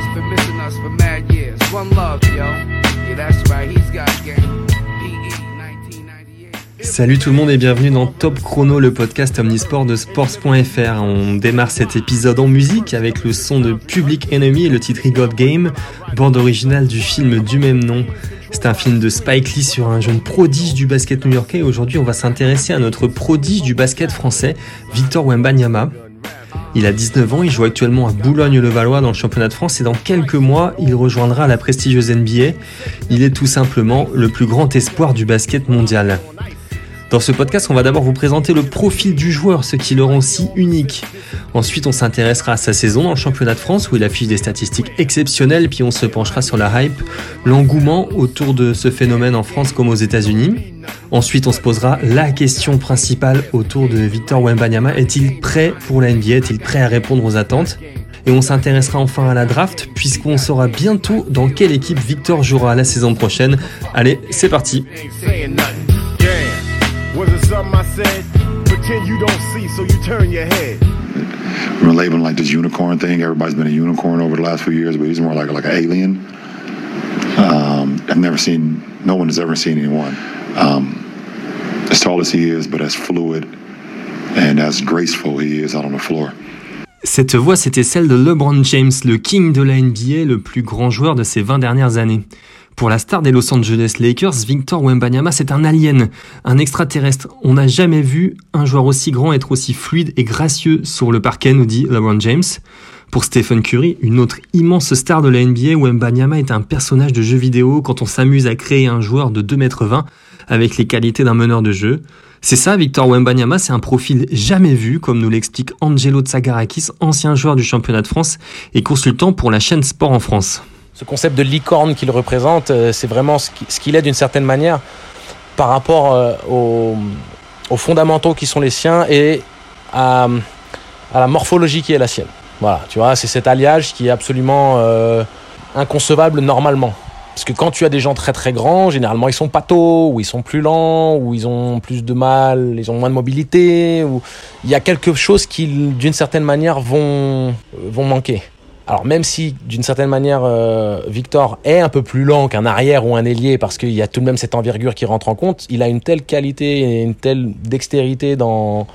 us for missing us for mad years. One love, yo. Yeah, that's right, he's got game. PE 1998. Salut tout le monde et bienvenue dans Top Chrono, le podcast omnisport de sports.fr. On démarre cet épisode en musique avec le son de Public Enemy et le titre God Game, bande originale du film du même nom. C'est un film de Spike Lee sur un jeune prodige du basket new-yorkais. Aujourd'hui, on va s'intéresser à notre prodige du basket français, Victor Wembanyama. Il a 19 ans, il joue actuellement à Boulogne-le-Valois dans le championnat de France et dans quelques mois, il rejoindra la prestigieuse NBA. Il est tout simplement le plus grand espoir du basket mondial. Dans ce podcast, on va d'abord vous présenter le profil du joueur, ce qui le rend si unique. Ensuite, on s'intéressera à sa saison dans le championnat de France où il affiche des statistiques exceptionnelles, puis on se penchera sur la hype, l'engouement autour de ce phénomène en France comme aux États-Unis. Ensuite, on se posera la question principale autour de Victor Wembanyama. Est-il prêt pour la NBA Est-il prêt à répondre aux attentes? Et on s'intéressera enfin à la draft puisqu'on saura bientôt dans quelle équipe Victor jouera la saison prochaine. Allez, c'est parti. Pretend you don't see, so you turn your head. we're labeling like this unicorn thing. Everybody's been a unicorn over the last few years, but he's more like like an alien. Um, I've never seen. No one has ever seen anyone um, as tall as he is, but as fluid and as graceful he is out on the floor. Cette voix, c'était celle de LeBron James, le king de la NBA, le plus grand joueur de ces 20 dernières années. Pour la star des Los Angeles Lakers, Victor Wembanyama, c'est un alien, un extraterrestre. On n'a jamais vu un joueur aussi grand être aussi fluide et gracieux sur le parquet, nous dit LeBron James. Pour Stephen Curry, une autre immense star de la NBA, Wembanyama est un personnage de jeu vidéo quand on s'amuse à créer un joueur de 2m20 avec les qualités d'un meneur de jeu. C'est ça, Victor Wembanyama, c'est un profil jamais vu, comme nous l'explique Angelo Tsagarakis, ancien joueur du championnat de France et consultant pour la chaîne Sport en France. Ce concept de licorne qu'il représente, euh, c'est vraiment ce qui- ce qu'il est d'une certaine manière par rapport euh, aux, aux fondamentaux qui sont les siens et à, la morphologie qui est la sienne. Voilà, tu vois, c'est cet alliage qui est absolument euh, inconcevable normalement. Parce que quand tu as des gens très très grands, généralement ils sont patos, ou ils sont plus lents, ou ils ont plus de mal, ils ont moins de mobilité, ou il y a quelque chose qui, d'une certaine manière, vont, vont manquer. Alors même si d'une certaine manière euh, Victor est un peu plus lent qu'un arrière ou un ailier parce qu'il y a tout de même cette envergure qui rentre en compte, il a une telle qualité et une telle dextérité dans,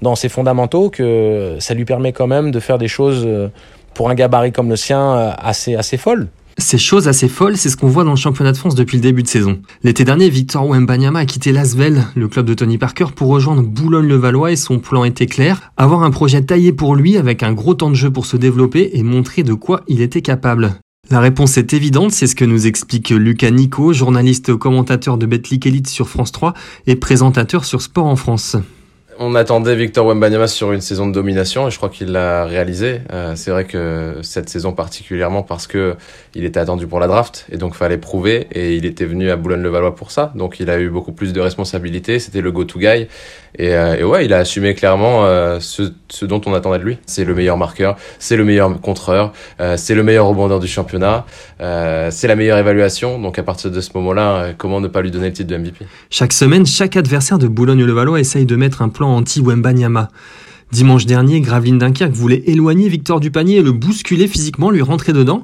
dans ses fondamentaux que ça lui permet quand même de faire des choses euh, pour un gabarit comme le sien euh, assez, assez folles. Ces choses assez folles, c'est ce qu'on voit dans le championnat de France depuis le début de saison. L'été dernier, Victor Wembanyama a quitté Lasvel, le club de Tony Parker, pour rejoindre Boulogne-le-Valois et son plan était clair, avoir un projet taillé pour lui avec un gros temps de jeu pour se développer et montrer de quoi il était capable. La réponse est évidente, c'est ce que nous explique Lucas Nico, journaliste commentateur de Betclic Elite sur France 3 et présentateur sur Sport en France. On attendait Victor Wembanyama sur une saison de domination et je crois qu'il l'a réalisé. Euh, c'est vrai que cette saison particulièrement parce que il était attendu pour la draft et donc fallait prouver et il était venu à Boulogne-le-Valois pour ça. Donc il a eu beaucoup plus de responsabilités. C'était le go-to guy et, euh, et ouais, il a assumé clairement euh, ce, dont on attendait de lui. C'est le meilleur marqueur, c'est le meilleur contreur, euh, c'est le meilleur rebondeur du championnat, euh, c'est la meilleure évaluation. Donc à partir de ce moment-là, euh, comment ne pas lui donner le titre de MVP Chaque semaine, chaque adversaire de Boulogne-le-Valois essaye de mettre un plan anti-Wembanyama. Dimanche dernier, Graveline Dunkerque voulait éloigner Victor du panier et le bousculer physiquement, lui rentrer dedans.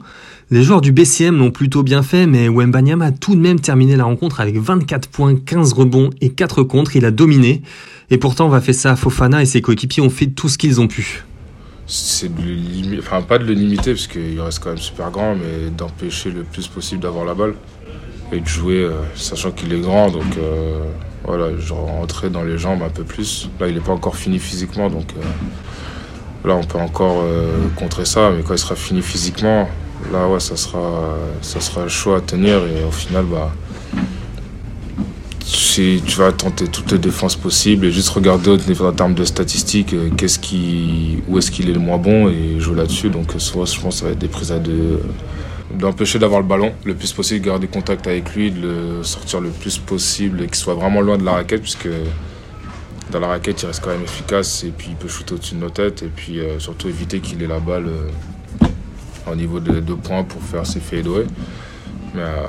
Les joueurs du BCM l'ont plutôt bien fait, mais Wembanyama a tout de même terminé la rencontre avec 24 points, 15 rebonds et 4 contres. Il a dominé. Et pourtant, Vafessa Fofana et ses coéquipiers ont fait tout ce qu'ils ont pu. c'est de le limiter, enfin pas de le limiter parce qu'il reste quand même super grand, mais d'empêcher le plus possible d'avoir la balle et de jouer euh, sachant qu'il est grand, donc euh, voilà, genre rentrer dans les jambes un peu plus. Là, il n'est pas encore fini physiquement, donc euh, là on peut encore contrer ça, mais quand il sera fini physiquement, là ouais, ça sera, ça sera chaud à tenir et au final, bah si tu vas tenter toutes les défenses possibles et juste regarder en termes de statistiques euh, qu'est-ce qui, où est-ce qu'il est le moins bon et jouer là-dessus. Donc euh, soit je pense que ça va être des prises à deux. euh, D'empêcher d'avoir le ballon le plus possible, garder contact avec lui, de le sortir le plus possible et qu'il soit vraiment loin de la raquette puisque dans la raquette il reste quand même efficace et puis il peut shooter au-dessus de nos têtes et puis surtout éviter qu'il ait la balle au niveau de deux points pour faire ses fadeaways. Mais euh,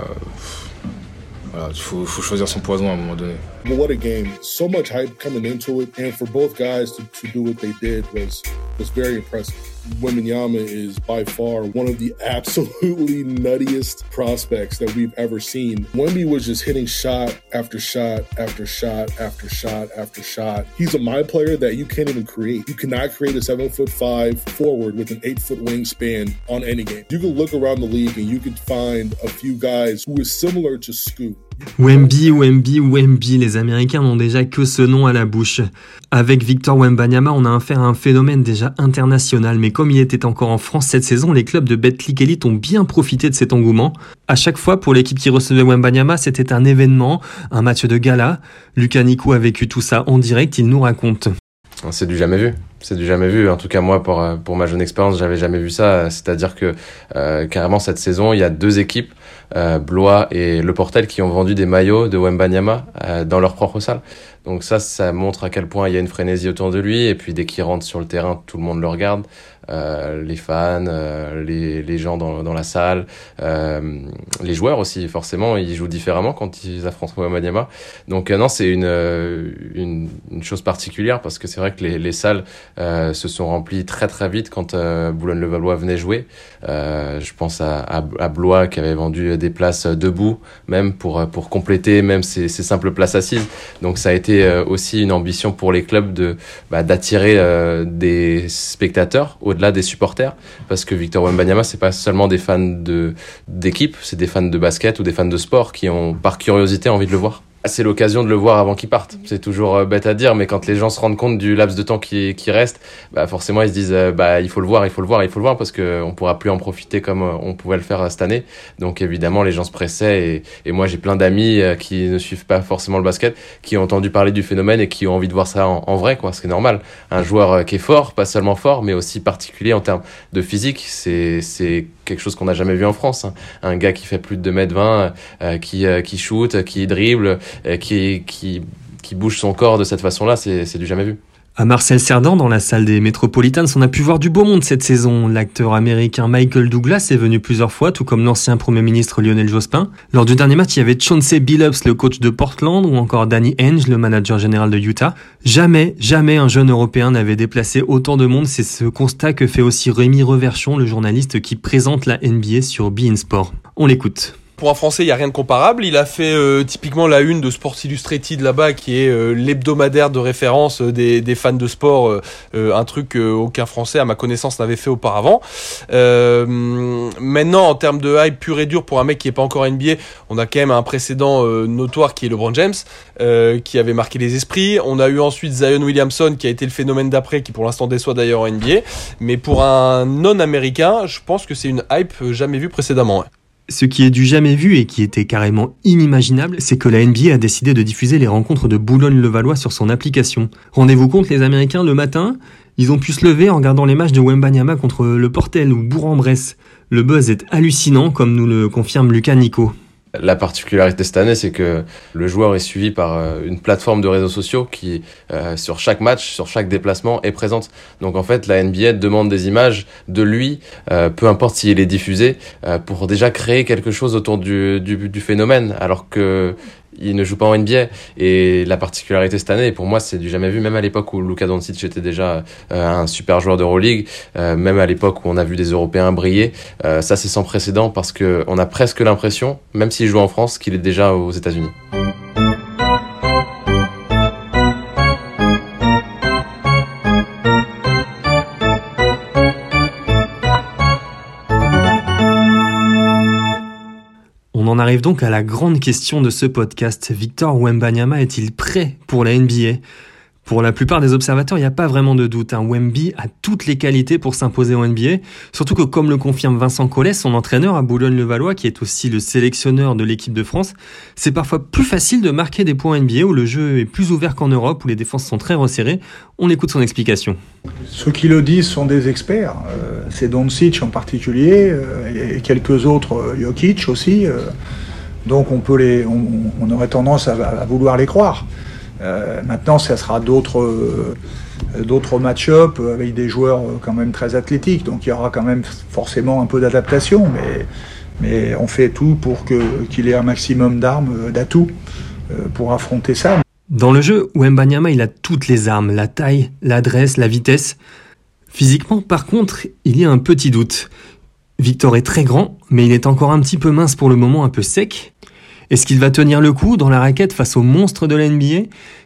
voilà, il faut, faut choisir son poison à un moment donné. Well, what a game. So much hype coming into it. And for both guys to, to do what they did was was very impressive. Wembenyama is by far one of the absolutely nuttiest prospects that we've ever seen. Wemby was just hitting shot after shot after shot after shot after shot. He's a my player that you can't even create. You cannot create a seven foot five forward with an eight foot wingspan on any game. You can look around the league and you can find a few guys who is similar to Scoot. Wemby, Wemby, Wemby, les Américains n'ont déjà que ce nom à la bouche. Avec Victor Wembanyama, on a affaire à un phénomène déjà international, mais comme il était encore en France cette saison, les clubs de Betclic Elite ont bien profité de cet engouement. À chaque fois, pour l'équipe qui recevait Wembanyama, c'était un événement, un match de gala. Lucas Nico a vécu tout ça en direct, il nous raconte. C'est du jamais vu. C'est du jamais vu. En tout cas, moi, pour, pour ma jeune expérience, j'avais jamais vu ça. C'est-à-dire que euh, carrément cette saison, il y a deux équipes, euh, Blois et Le Portel, qui ont vendu des maillots de Wembanyama euh, dans leur propre salle. Donc ça, ça montre à quel point il y a une frénésie autour de lui. Et puis dès qu'il rentre sur le terrain, tout le monde le regarde. Euh, les fans, euh, les, les gens dans, dans la salle, euh, les joueurs aussi, forcément, ils jouent différemment quand ils affrontent Wembanyama. Donc non, c'est une, une, une, chose particulière parce que c'est vrai que les, les salles se sont remplies très très vite quand Boulogne-le-Valois venait jouer. je pense à, à, à, Blois qui avait vendu des places debout, même pour, pour compléter même ces, ces simples places assises. Donc ça a été aussi une ambition pour les clubs bah, d'attirer des spectateurs au-delà des supporters, parce que Victor Wembanyama, c'est pas seulement des fans d'équipe, c'est des fans de basket ou des fans de sport qui ont par curiosité envie de le voir. C'est l'occasion de le voir avant qu'il parte. C'est toujours euh, bête à dire, mais quand les gens se rendent compte du laps de temps qui, qui reste, bah forcément ils se disent euh, bah il faut le voir, il faut le voir, il faut le voir parce que on pourra plus en profiter comme euh, on pouvait le faire cette année. Donc évidemment les gens se pressaient et, et moi j'ai plein d'amis qui ne suivent pas forcément le basket, qui ont entendu parler du phénomène et qui ont envie de voir ça en, en vrai quoi. C'est normal. Un joueur qui est fort, pas seulement fort, mais aussi particulier en termes de physique, c'est c'est quelque chose qu'on n'a jamais vu en France. Hein. Un gars qui fait plus de 2m20, euh, qui, euh, qui shoot, qui dribble, euh, qui, qui, qui bouge son corps de cette façon-là, c'est du jamais vu. À Marcel Cerdan, dans la salle des Metropolitans, on a pu voir du beau monde cette saison. L'acteur américain Michael Douglas est venu plusieurs fois, tout comme l'ancien Premier ministre Lionel Jospin. Lors du dernier match, il y avait Chauncey Billups, le coach de Portland, ou encore Danny Ainge, le manager général de Utah. Jamais, jamais un jeune Européen n'avait déplacé autant de monde. C'est ce constat que fait aussi Rémi Reverchon, le journaliste qui présente la NBA sur Bein Sport. On l'écoute pour un Français, il n'y a rien de comparable. Il a fait euh, typiquement la une de Sports Illustrated là-bas, qui est euh, l'hebdomadaire de référence euh, des, fans de sport, un truc qu'aucun Français, à ma connaissance, n'avait fait auparavant. maintenant, en termes de hype pur et dur pour un mec qui n'est pas encore NBA, on a quand même un précédent notoire qui est LeBron James, qui avait marqué les esprits. On a eu ensuite Zion Williamson, qui a été le phénomène d'après, qui pour l'instant déçoit d'ailleurs en NBA. Mais pour un non-américain, je pense que c'est une hype jamais vue précédemment. Ce qui est du jamais vu et qui était carrément inimaginable, c'est que la NBA a décidé de diffuser les rencontres de Boulogne-le-Valois sur son application. Rendez-vous compte, les Américains, le matin, ils ont pu se lever en regardant les matchs de Wembanyama contre le Portel ou Bourg-en-Bresse. Le buzz est hallucinant, comme nous le confirme Lucas Nico. La particularité cette année, c'est que le joueur est suivi par euh, une plateforme de réseaux sociaux qui, euh, sur chaque match, sur chaque déplacement, est présente. Donc en fait, la NBA demande des images de lui, euh, peu importe s'il est diffusé, pour déjà créer quelque chose autour du, du, du phénomène. Alors que il ne joue pas en NBA. Et la particularité cette année, pour moi, c'est du jamais vu, même à l'époque où Luka Doncic était déjà euh, un super joueur d'Euroleague, euh, même à l'époque où on a vu des Européens briller. Euh, ça, c'est sans précédent parce qu'on a presque l'impression, même s'il joue en France, qu'il est déjà aux États-Unis. Arrive donc à la grande question de ce podcast. Victor Wembanyama est-il prêt pour la NBA pour la plupart des observateurs, il n'y a pas vraiment de doute. Un hein. Wemby a toutes les qualités pour s'imposer en NBA. Surtout que, comme le confirme Vincent Collet, son entraîneur à Boulogne-le-Valois, qui est aussi le sélectionneur de l'équipe de France, c'est parfois plus facile de marquer des points NBA où le jeu est plus ouvert qu'en Europe, où les défenses sont très resserrées. On écoute son explication. Ceux qui le disent sont des experts. Euh, c'est Doncic en particulier, euh, et quelques autres, euh, Jokic aussi. Donc on, peut les, on, aurait tendance à vouloir les croire. Euh, maintenant, ça sera d'autres euh, d'autres match-up avec des joueurs euh, quand même très athlétiques. Donc il y aura quand même forcément un peu d'adaptation, mais, mais on fait tout pour qu'il ait un maximum d'armes, d'atouts pour affronter ça. Dans le jeu, Wembanyama il a toutes les armes, la taille, l'adresse, la vitesse. Physiquement, par contre, il y a un petit doute. Victor est très grand, mais il est encore un petit peu mince pour le moment, un peu sec. Est-ce qu'il va tenir le coup dans la raquette face aux monstres de la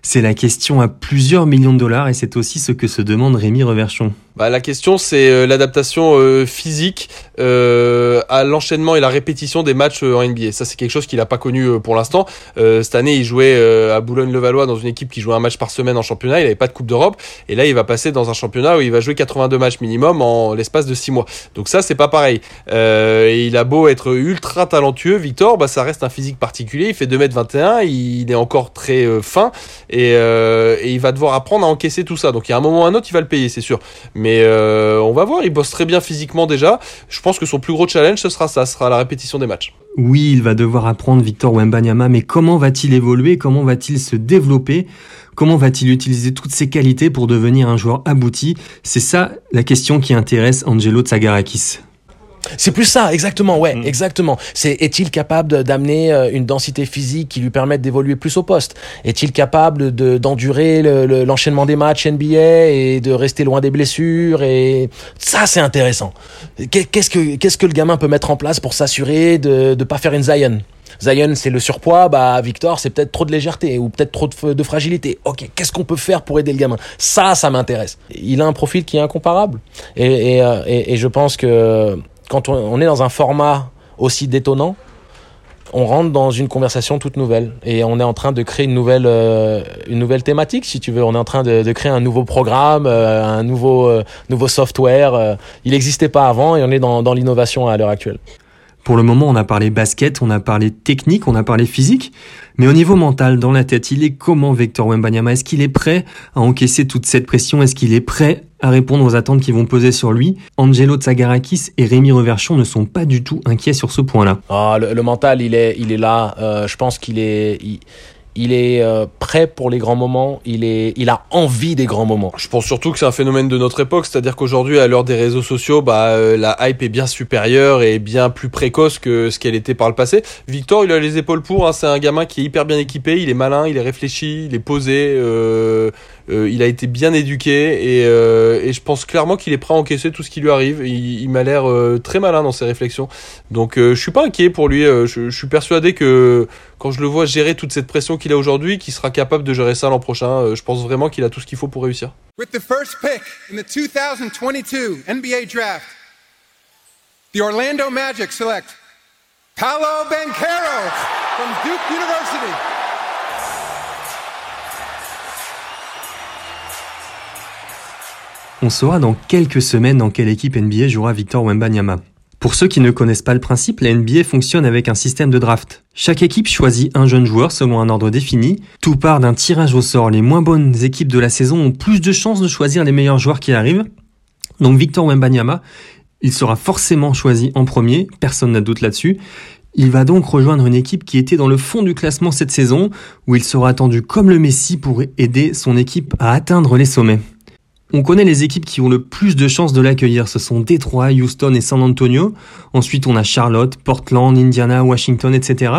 C'est la question à plusieurs millions de dollars et c'est aussi ce que se demande Rémi Reverchon. Bah, la question, c'est euh, l'adaptation euh, physique euh, à l'enchaînement et la répétition des matchs en NBA. Ça, c'est quelque chose qu'il n'a pas connu pour l'instant. cette année, il jouait à Boulogne-le-Valois dans une équipe qui jouait un match par semaine en championnat. Il n'avait pas de Coupe d'Europe. Et là, il va passer dans un championnat où il va jouer 82 matchs minimum en l'espace de 6 mois. Donc ça, c'est pas pareil. et il a beau être ultra talentueux, Victor, bah, ça reste un physique particulier. Il fait 2m21, il est encore très fin et, il va devoir apprendre à encaisser tout ça. Donc il y a un moment ou un autre, il va le payer, c'est sûr. Euh, on va voir, il bosse très bien physiquement déjà. Je pense que son plus gros challenge, ce sera ça, ce sera la répétition des matchs. Oui, il va devoir apprendre Victor Wembanyama, mais comment va-t-il évoluer? Comment va-t-il se développer? Comment va-t-il utiliser toutes ses qualités pour devenir un joueur abouti? C'est ça la question qui intéresse Angelo Tsagarakis. C'est plus ça, exactement, ouais, mm. exactement. C'est est-il capable d'amener euh, une densité physique qui lui permette d'évoluer plus au poste? Est-il capable de d'endurer l'enchaînement des matchs NBA et de rester loin des blessures Et ça, c'est intéressant. Qu'est-ce que qu'est-ce que le gamin peut mettre en place pour s'assurer de ne pas faire une Zion? Zion, c'est le surpoids. Bah, Victor, c'est peut-être trop de légèreté ou peut-être trop de, fragilité. Ok, qu'est-ce qu'on peut faire pour aider le gamin? Ça, ça m'intéresse. Il a un profil qui est incomparable. Et, et, euh, et, et je pense que quand on, est dans un format aussi détonnant, on rentre dans une conversation toute nouvelle. Et on est en train de créer une nouvelle euh, une nouvelle thématique si tu veux. On est en train de, créer un nouveau programme euh, un nouveau euh, nouveau software il n'existait pas avant et on est dans, dans l'innovation à l'heure actuelle. Pour le moment, on a parlé basket, on a parlé technique, on a parlé physique, mais au niveau mental, dans la tête, il est comment Victor Wembanyama? Est-ce qu'il est prêt à encaisser toute cette pression? Est-ce qu'il est prêt à répondre aux attentes qui vont peser sur lui Angelo Tsagarakis et Rémi Reverchon ne sont pas du tout inquiets sur ce point-là. Ah, le, mental, il est, il est là. Euh, je pense qu'il est, il est euh, prêt pour les grands moments, il, est, il a envie des grands moments. Je pense surtout que c'est un phénomène de notre époque, c'est-à-dire qu'aujourd'hui, à l'heure des réseaux sociaux, bah, euh, la hype est bien supérieure et bien plus précoce que ce qu'elle était par le passé. Victor, il a les épaules pour, hein, c'est un gamin qui est hyper bien équipé, il est malin, il est réfléchi, il est posé, euh, euh, il a été bien éduqué et, euh, et je pense clairement qu'il est prêt à encaisser tout ce qui lui arrive. Il, il m'a l'air euh, très malin dans ses réflexions. Donc je suis pas inquiet pour lui. Je, je, suis persuadé que quand je le vois gérer toute cette pression qu'il a aujourd'hui, qu'il sera capable de gérer ça l'an prochain. je pense vraiment qu'il a tout ce qu'il faut pour réussir. With the first pick in the 2022 NBA draft, the Orlando Magic select Paolo Banquero from Duke University. On saura dans quelques semaines dans quelle équipe NBA jouera Victor Wembanyama. Pour ceux qui ne connaissent pas le principe, la NBA fonctionne avec un système de draft. Chaque équipe choisit un jeune joueur selon un ordre défini. Tout part d'un tirage au sort. Les moins bonnes équipes de la saison ont plus de chances de choisir les meilleurs joueurs qui arrivent. Donc Victor Wembanyama, il sera forcément choisi en premier, personne n'a doute là-dessus. Il va donc rejoindre une équipe qui était dans le fond du classement cette saison, où il sera attendu comme le Messi pour aider son équipe à atteindre les sommets. On connaît les équipes qui ont le plus de chances de l'accueillir. Ce sont Détroit, Houston et San Antonio. Ensuite, on a Charlotte, Portland, Indiana, Washington, etc.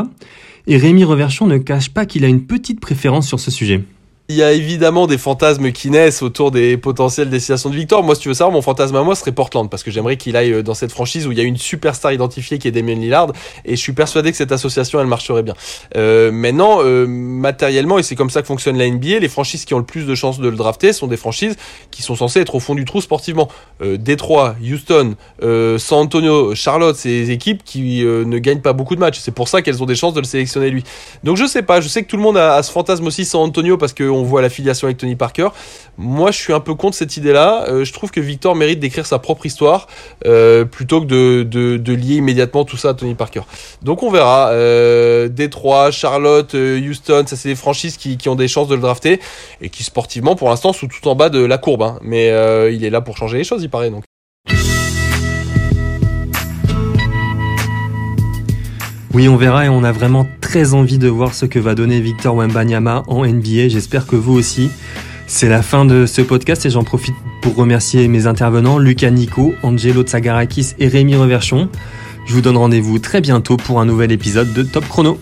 Et Rémi Reverchon ne cache pas qu'il a une petite préférence sur ce sujet. Il y a évidemment des fantasmes qui naissent autour des potentielles destinations de Victor. Moi, si tu veux savoir, mon fantasme à moi serait Portland parce que j'aimerais qu'il aille euh, dans cette franchise où il y a une superstar identifiée qui est Damien Lillard et je suis persuadé que cette association elle marcherait bien. Euh, maintenant, euh, matériellement, et c'est comme ça que fonctionne la NBA, les franchises qui ont le plus de chances de le drafter sont des franchises qui sont censées être au fond du trou sportivement. Détroit, Houston, San Antonio, Charlotte, des équipes qui ne gagnent pas beaucoup de matchs. C'est pour ça qu'elles ont des chances de le sélectionner lui. Donc je sais pas, je sais que tout le monde a, a ce fantasme aussi San Antonio parce que on voit l'affiliation avec Tony Parker. Moi, je suis un peu contre cette idée-là. Euh, je trouve que Victor mérite d'écrire sa propre histoire euh, plutôt que de, de, lier immédiatement tout ça à Tony Parker. Donc on verra. Euh, Détroit, Charlotte, euh, Houston, ça c'est des franchises qui, qui, ont des chances de le drafter et qui sportivement, pour l'instant, sont tout en bas de la courbe. Hein. Mais il est là pour changer les choses, il paraît donc. Oui, on verra et on a vraiment très envie de voir ce que va donner Victor Wembanyama en NBA. J'espère que vous aussi. C'est la fin de ce podcast et j'en profite pour remercier mes intervenants Lucas Nico, Angelo Tsagarakis et Rémi Reverchon. Je vous donne rendez-vous très bientôt pour un nouvel épisode de Top Chrono.